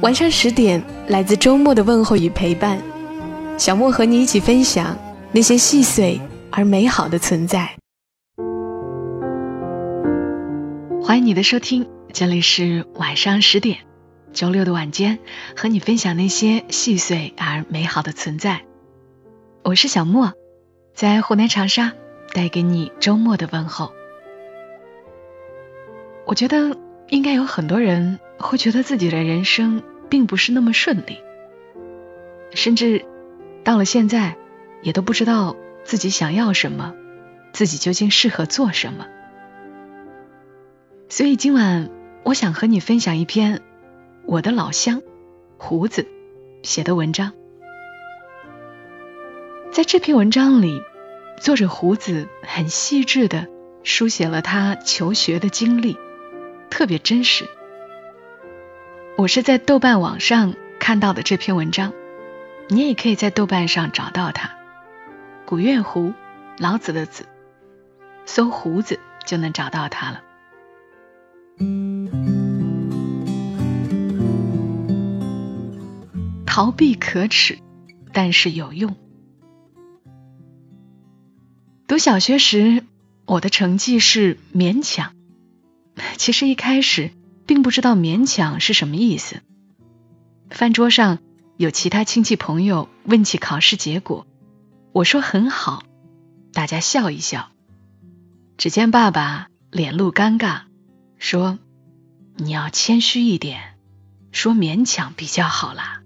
晚上十点，来自周末的问候与陪伴，小莫和你一起分享那些细碎而美好的存在。欢迎你的收听，这里是晚上十点，周六的晚间，和你分享那些细碎而美好的存在。我是小莫，在湖南长沙带给你周末的问候。我觉得应该有很多人。会觉得自己的人生并不是那么顺利，甚至到了现在也都不知道自己想要什么，自己究竟适合做什么。所以今晚我想和你分享一篇我的老乡胡子写的文章。在这篇文章里，作者胡子很细致的书写了他求学的经历，特别真实。我是在豆瓣网上看到的这篇文章，你也可以在豆瓣上找到它。古月胡，老子的子，搜胡子就能找到它了。逃避可耻，但是有用。读小学时，我的成绩是勉强。其实一开始。并不知道勉强是什么意思。饭桌上有其他亲戚朋友问起考试结果，我说很好，大家笑一笑。只见爸爸脸露尴尬，说：“你要谦虚一点，说勉强比较好啦。”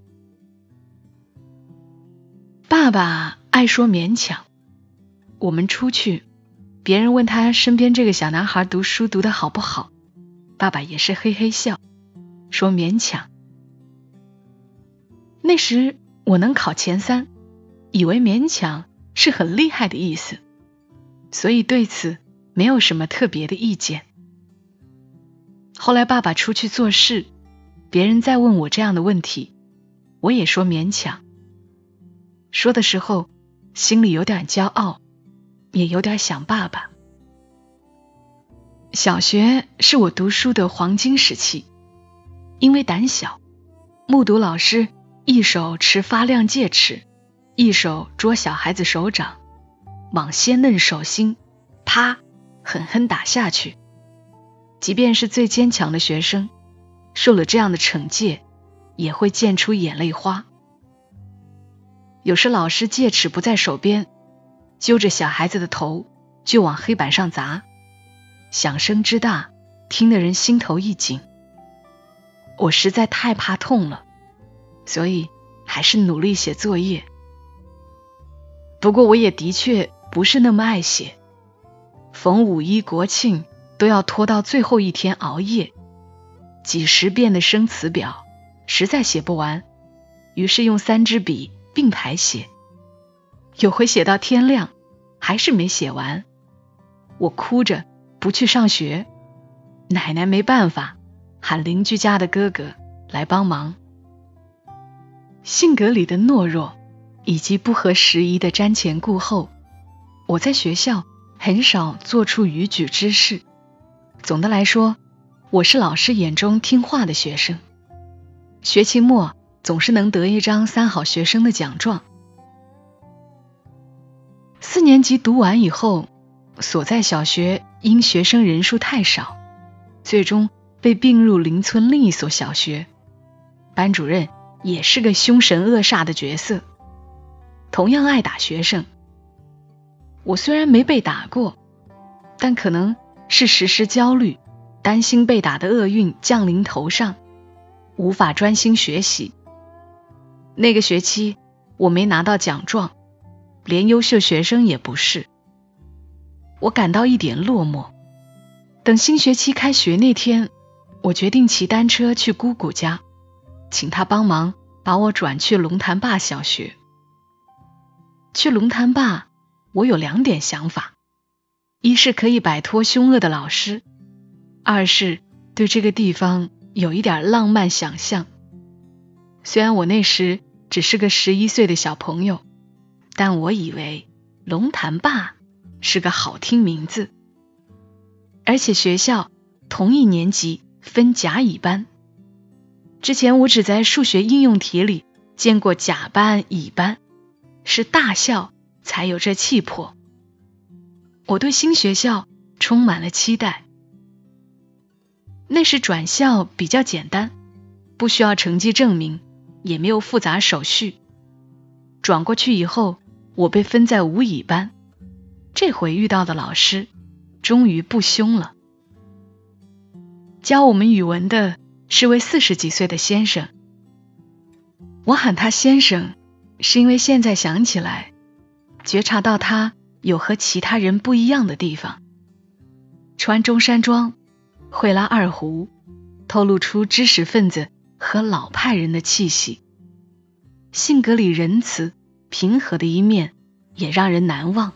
爸爸爱说勉强。我们出去，别人问他身边这个小男孩读书读的好不好。爸爸也是嘿嘿笑，说勉强。那时我能考前三，以为勉强是很厉害的意思，所以对此没有什么特别的意见。后来爸爸出去做事，别人再问我这样的问题，我也说勉强。说的时候心里有点骄傲，也有点想爸爸。小学是我读书的黄金时期，因为胆小，目睹老师一手持发亮戒尺，一手捉小孩子手掌，往鲜嫩手心啪狠狠打下去。即便是最坚强的学生，受了这样的惩戒，也会溅出眼泪花。有时老师戒尺不在手边，揪着小孩子的头就往黑板上砸。响声之大，听得人心头一紧。我实在太怕痛了，所以还是努力写作业。不过我也的确不是那么爱写，逢五一国庆都要拖到最后一天熬夜，几十遍的生词表，实在写不完，于是用三支笔并排写。有回写到天亮，还是没写完，我哭着。不去上学，奶奶没办法，喊邻居家的哥哥来帮忙。性格里的懦弱，以及不合时宜的瞻前顾后，我在学校很少做出逾矩之事。总的来说，我是老师眼中听话的学生。学期末总是能得一张三好学生的奖状。四年级读完以后。所在小学因学生人数太少，最终被并入邻村另一所小学。班主任也是个凶神恶煞的角色，同样爱打学生。我虽然没被打过，但可能是时时焦虑，担心被打的厄运降临头上，无法专心学习。那个学期我没拿到奖状，连优秀学生也不是。我感到一点落寞。等新学期开学那天，我决定骑单车去姑姑家，请她帮忙把我转去龙潭坝小学。去龙潭坝，我有两点想法：一是可以摆脱凶恶的老师，二是对这个地方有一点浪漫想象。虽然我那时只是个十一岁的小朋友，但我以为龙潭坝是个好听名字，而且学校同一年级分甲乙班。之前我只在数学应用题里见过甲班、乙班。是大校才有这气魄。我对新学校充满了期待。那时转校比较简单，不需要成绩证明，也没有复杂手续。转过去以后，我被分在五乙班。这回遇到的老师终于不凶了。教我们语文的是位四十几岁的先生，我喊他先生。是因为现在想起来，觉察到他有和其他人不一样的地方。穿中山装，会拉二胡，透露出知识分子和老派人的气息。性格里仁慈、平和的一面也让人难忘。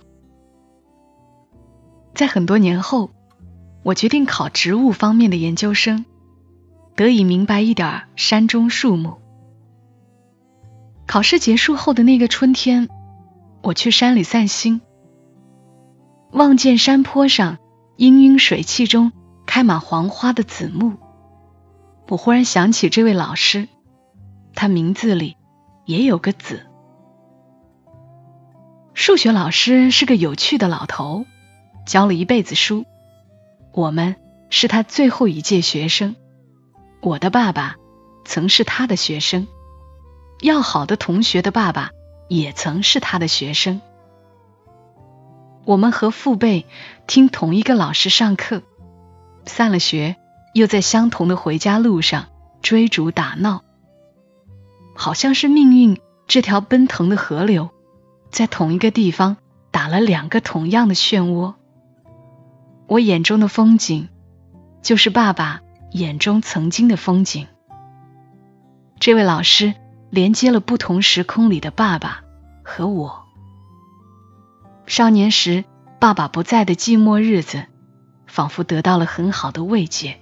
在很多年后，我决定考植物方面的研究生，得以明白一点山中树木。考试结束后的那个春天，我去山里散心，望见山坡上氤氲水汽中开满黄花的紫木，我忽然想起这位老师，他名字里也有个“紫”。数学老师是个有趣的老头，教了一辈子书，我们是他最后一届学生，我的爸爸曾是他的学生。要好的同学的爸爸也曾是他的学生。我们和父辈听同一个老师上课，散了学又在相同的回家路上追逐打闹，好像是命运这条奔腾的河流，在同一个地方打了两个同样的漩涡。我眼中的风景，就是爸爸眼中曾经的风景。这位老师。连接了不同时空里的爸爸和我。少年时爸爸不在的寂寞日子，仿佛得到了很好的慰藉。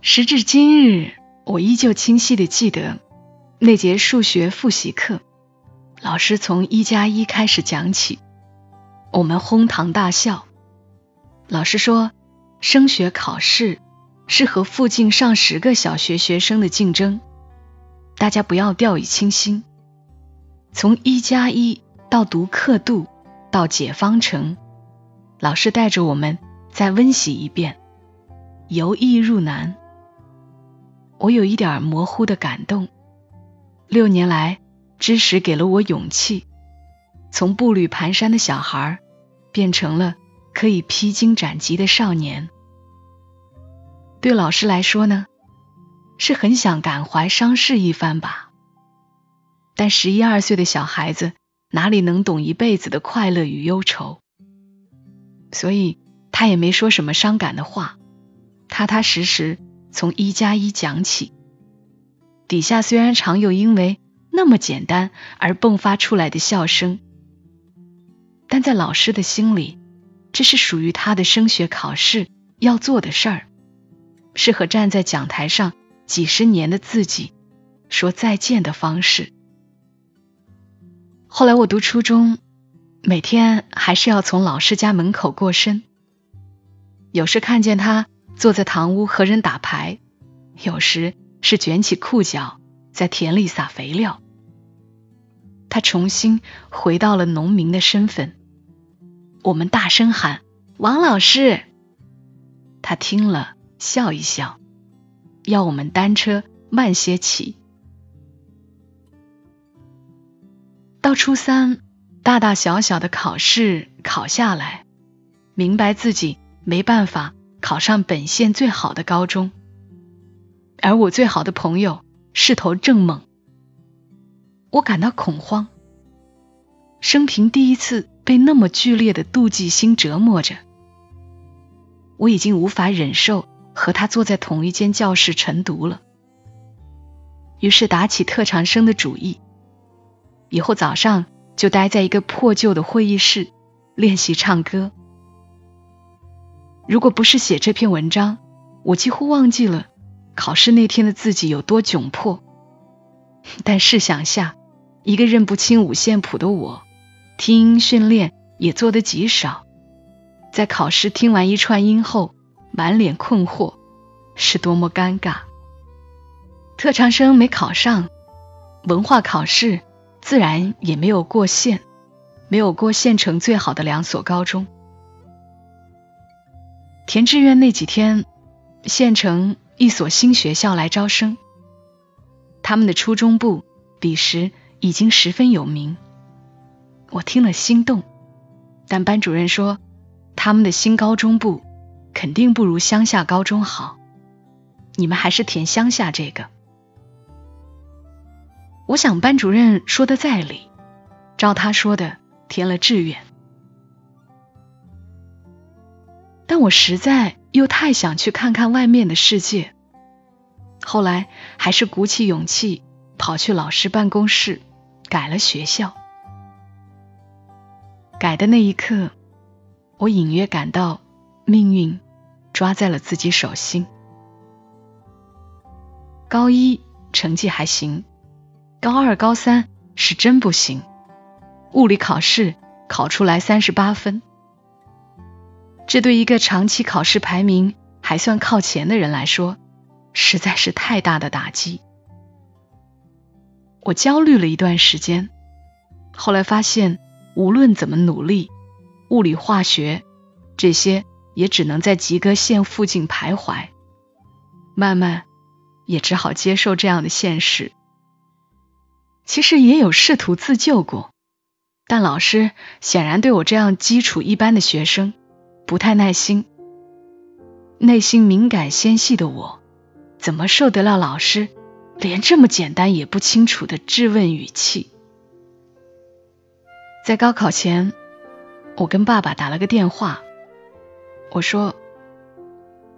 时至今日，我依旧清晰的记得那节数学复习课，老师从一加一开始讲起，我们哄堂大笑。老师说，升学考试。是和附近上十个小学学生的竞争，大家不要掉以轻心。从一加一到读刻度到解方程，老师带着我们再温习一遍，由易入难。我有一点模糊的感动。六年来，知识给了我勇气，从步履蹒跚的小孩变成了可以披荆斩棘的少年。对老师来说呢，是很想感怀伤逝一番吧。但十一二岁的小孩子哪里能懂一辈子的快乐与忧愁，所以他也没说什么伤感的话，踏踏实实从一加一讲起。底下虽然常有因为那么简单而迸发出来的笑声，但在老师的心里，这是属于他的升学考试要做的事儿。是和站在讲台上几十年的自己说再见的方式。后来我读初中，每天还是要从老师家门口过身。有时看见他坐在堂屋和人打牌，有时是卷起裤脚在田里撒肥料。他重新回到了农民的身份。我们大声喊：“王老师！”他听了。笑一笑，要我们单车慢些骑。到初三，大大小小的考试考下来，明白自己没办法考上本县最好的高中，而我最好的朋友势头正猛，我感到恐慌。生平第一次被那么剧烈的妒忌心折磨着，我已经无法忍受。和他坐在同一间教室晨读了。于是打起特长生的主意，以后早上就待在一个破旧的会议室练习唱歌。如果不是写这篇文章，我几乎忘记了考试那天的自己有多窘迫。但试想下，一个认不清五线谱的我，听音训练也做得极少，在考试听完一串音后，满脸困惑，是多么尴尬。特长生没考上，文化考试自然也没有过线，没有过县城最好的两所高中。填志愿那几天，县城一所新学校来招生，他们的初中部彼时已经十分有名，我听了心动，但班主任说他们的新高中部肯定不如乡下高中好，你们还是填乡下这个。我想班主任说的在理，照他说的填了志愿，但我实在又太想去看看外面的世界，后来还是鼓起勇气跑去老师办公室改了学校。改的那一刻，我隐约感到命运抓在了自己手心。高一成绩还行。高二、高三是真不行，物理考试考出来三十八分，这对一个长期考试排名还算靠前的人来说，实在是太大的打击。我焦虑了一段时间，后来发现无论怎么努力，物理、化学这些也只能在及格线附近徘徊，慢慢也只好接受这样的现实。其实也有试图自救过，但老师显然对我这样基础一般的学生不太耐心。内心敏感纤细的我，怎么受得了老师连这么简单也不清楚的质问语气？在高考前，我跟爸爸打了个电话，我说：“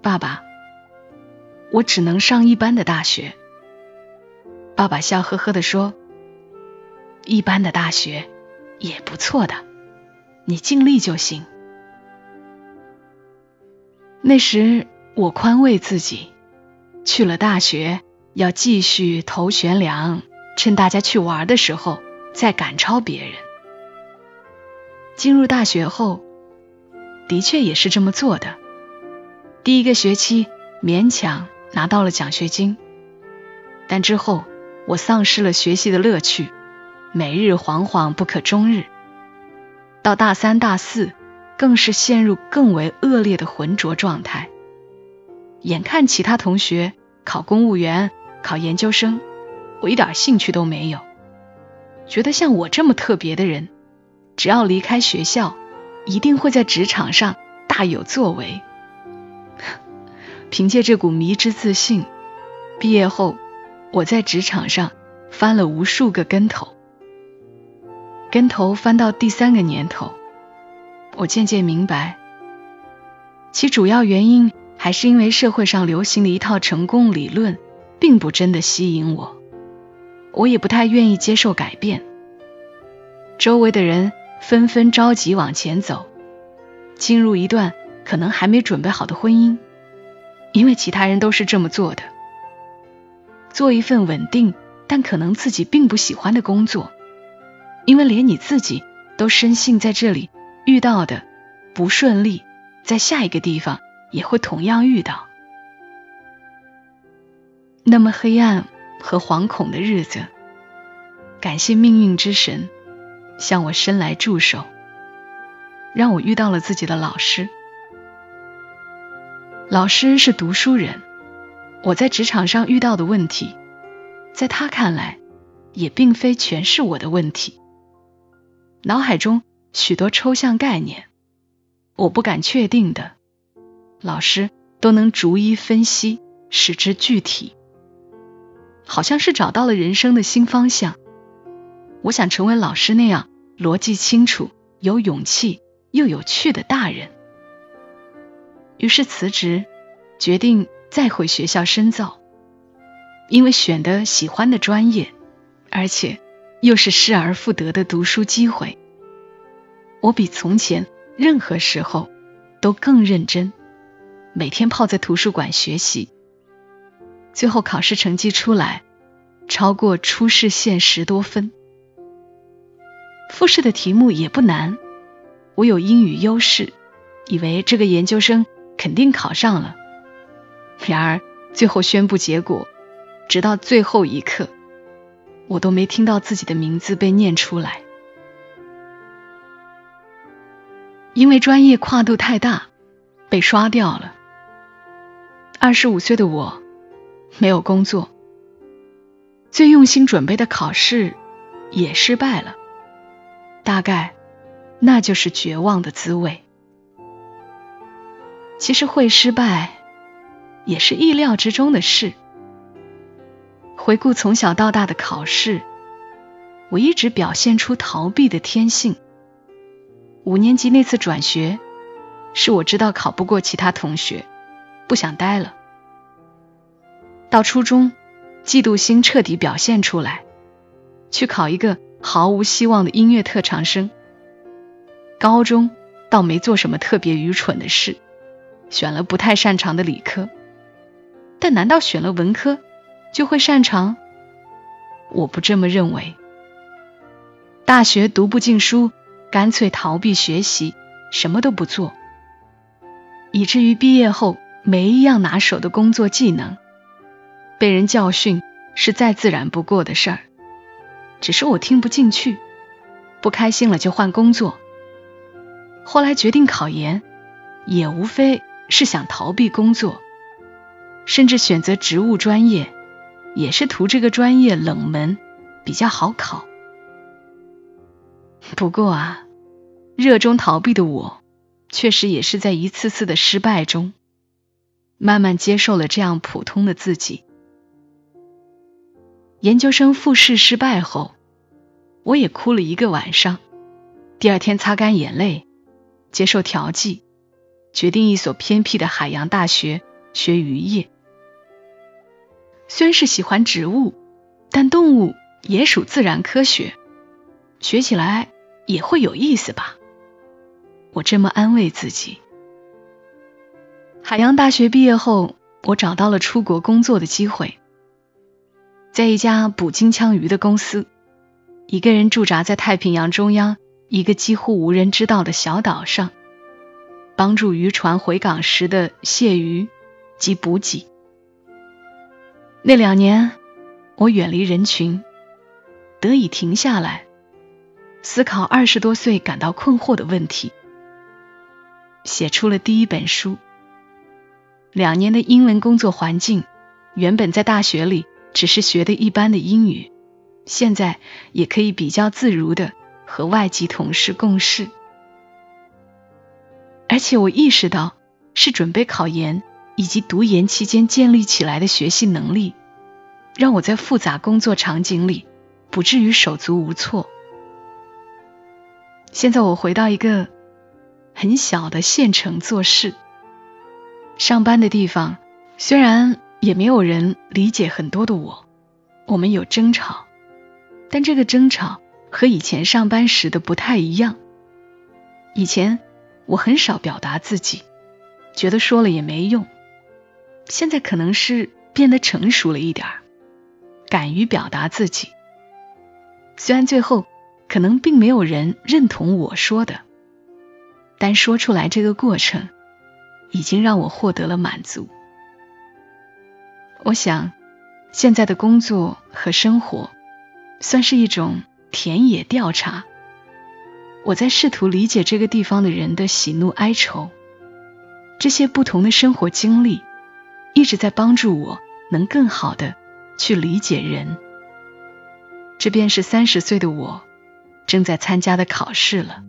爸爸，我只能上一般的大学。”爸爸笑呵呵的说。一般的大学也不错的，你尽力就行。那时我宽慰自己，去了大学要继续头悬梁，趁大家去玩的时候再赶超别人。进入大学后，的确也是这么做的。第一个学期勉强拿到了奖学金，但之后我丧失了学习的乐趣。每日惶惶不可终日，到大三、大四，更是陷入更为恶劣的浑浊状态。眼看其他同学考公务员、考研究生，我一点兴趣都没有。觉得像我这么特别的人，只要离开学校，一定会在职场上大有作为。凭借这股迷之自信，毕业后我在职场上翻了无数个跟头。跟头翻到第三个年头，我渐渐明白，其主要原因还是因为社会上流行的一套成功理论，并不真的吸引我，我也不太愿意接受改变。周围的人纷纷着急往前走，进入一段可能还没准备好的婚姻，因为其他人都是这么做的，做一份稳定但可能自己并不喜欢的工作。因为连你自己都深信在这里遇到的不顺利，在下一个地方也会同样遇到。那么黑暗和惶恐的日子，感谢命运之神向我伸来助手，让我遇到了自己的老师。老师是读书人，我在职场上遇到的问题，在他看来也并非全是我的问题。脑海中许多抽象概念，我不敢确定的，老师都能逐一分析，使之具体。好像是找到了人生的新方向。我想成为老师那样逻辑清楚、有勇气又有趣的大人。于是辞职，决定再回学校深造，因为选的喜欢的专业，而且又是失而复得的读书机会，我比从前任何时候都更认真，每天泡在图书馆学习。最后考试成绩出来，超过初试线十多分。复试的题目也不难，我有英语优势，以为这个研究生肯定考上了。然而最后宣布结果，直到最后一刻，我都没听到自己的名字被念出来，因为专业跨度太大，被刷掉了。二十五岁的我。没有工作，最用心准备的考试也失败了，大概那就是绝望的滋味。其实会失败也是意料之中的事。回顾从小到大的考试，我一直表现出逃避的天性。五年级那次转学，是我知道考不过其他同学，不想待了。到初中，嫉妒心彻底表现出来，去考一个毫无希望的音乐特长生。高中倒没做什么特别愚蠢的事，选了不太擅长的理科。但难道选了文科就会擅长？我不这么认为。大学读不进书，干脆逃避学习，什么都不做，以至于毕业后没一样拿手的工作技能。被人教训是再自然不过的事儿，只是我听不进去，不开心了就换工作。后来决定考研，也无非是想逃避工作，甚至选择植物专业，也是图这个专业冷门，比较好考。不过啊，热衷逃避的我，确实也是在一次次的失败中，慢慢接受了这样普通的自己。研究生复试失败后，我也哭了一个晚上。第二天擦干眼泪，接受调剂，决定一所偏僻的海洋大学学渔业。虽然是喜欢植物，但动物也属自然科学，学起来也会有意思吧？我这么安慰自己。海洋大学毕业后，我找到了出国工作的机会。在一家捕金枪鱼的公司，一个人驻扎在太平洋中央一个几乎无人知道的小岛上，帮助渔船回港时的卸鱼及补给。那两年，我远离人群，得以停下来思考二十多岁感到困惑的问题，写出了第一本书。两年的英文工作环境，原本在大学里。只是学的一般的英语，现在也可以比较自如的和外籍同事共事。而且我意识到，是准备考研以及读研期间建立起来的学习能力，让我在复杂工作场景里不至于手足无措。现在我回到一个很小的县城做事，上班的地方虽然。也没有人理解很多的我，我们有争吵，但这个争吵和以前上班时的不太一样。以前我很少表达自己，觉得说了也没用。现在可能是变得成熟了一点儿，敢于表达自己。虽然最后可能并没有人认同我说的，但说出来这个过程已经让我获得了满足。我想，现在的工作和生活算是一种田野调查。我在试图理解这个地方的人的喜怒哀愁，这些不同的生活经历一直在帮助我能更好的去理解人。这便是三十岁的我正在参加的考试了。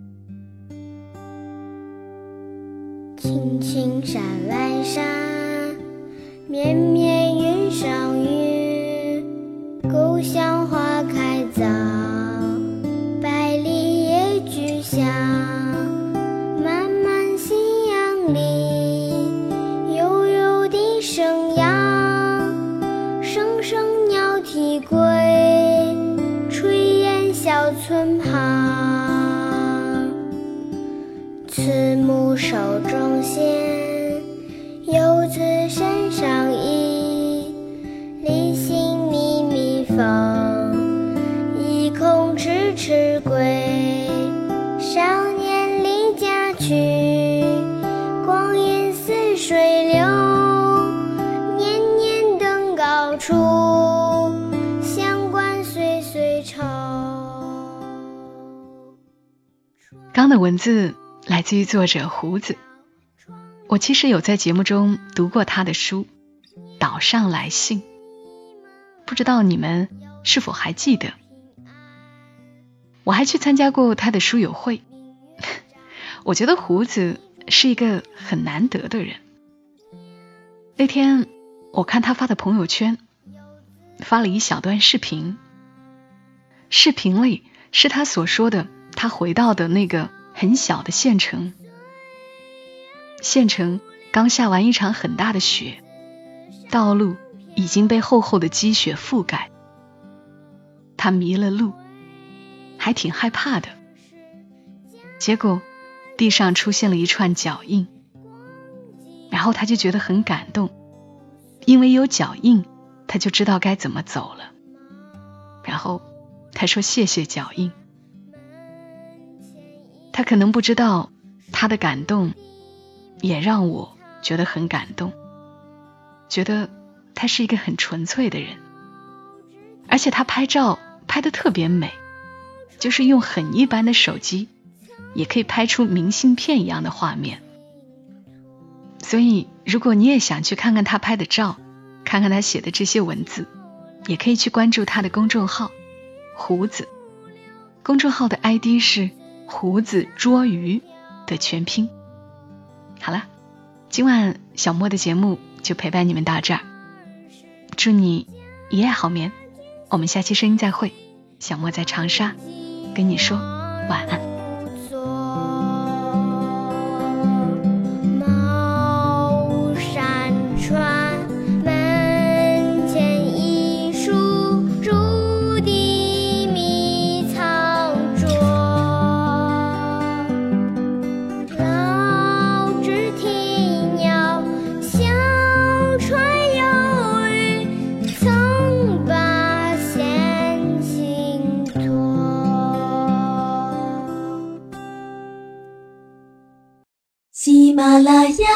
青青山外山，绵绵云。上云，故乡花开早，百里野菊香，漫漫夕阳里，悠悠笛声扬，声声鸟啼归，炊烟小村旁，慈母手中线。他的文字来自于作者胡子，我其实有在节目中读过他的书《岛上来信》，不知道你们是否还记得？我还去参加过他的书友会。我觉得胡子是一个很难得的人。那天我看他发的朋友圈，发了一小段视频，视频里是他所说的他回到的那个很小的县城，县城刚下完一场很大的雪，道路已经被厚厚的积雪覆盖，他迷了路。还挺害怕的，结果地上出现了一串脚印，然后他就觉得很感动，因为有脚印，他就知道该怎么走了。然后他说：“谢谢脚印。”他可能不知道，他的感动也让我觉得很感动，觉得他是一个很纯粹的人，而且他拍照拍的特别美。就是用很一般的手机，也可以拍出明信片一样的画面。所以，如果你也想去看看他拍的照，看看他写的这些文字，也可以去关注他的公众号“胡子”。公众号的 ID 是“胡子捉鱼”的全拼。好了，今晚小莫的节目就陪伴你们到这儿。祝你一夜好眠，我们下期声音再会。小莫在长沙。跟你说晚安。马拉雅，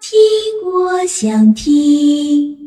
听我想听。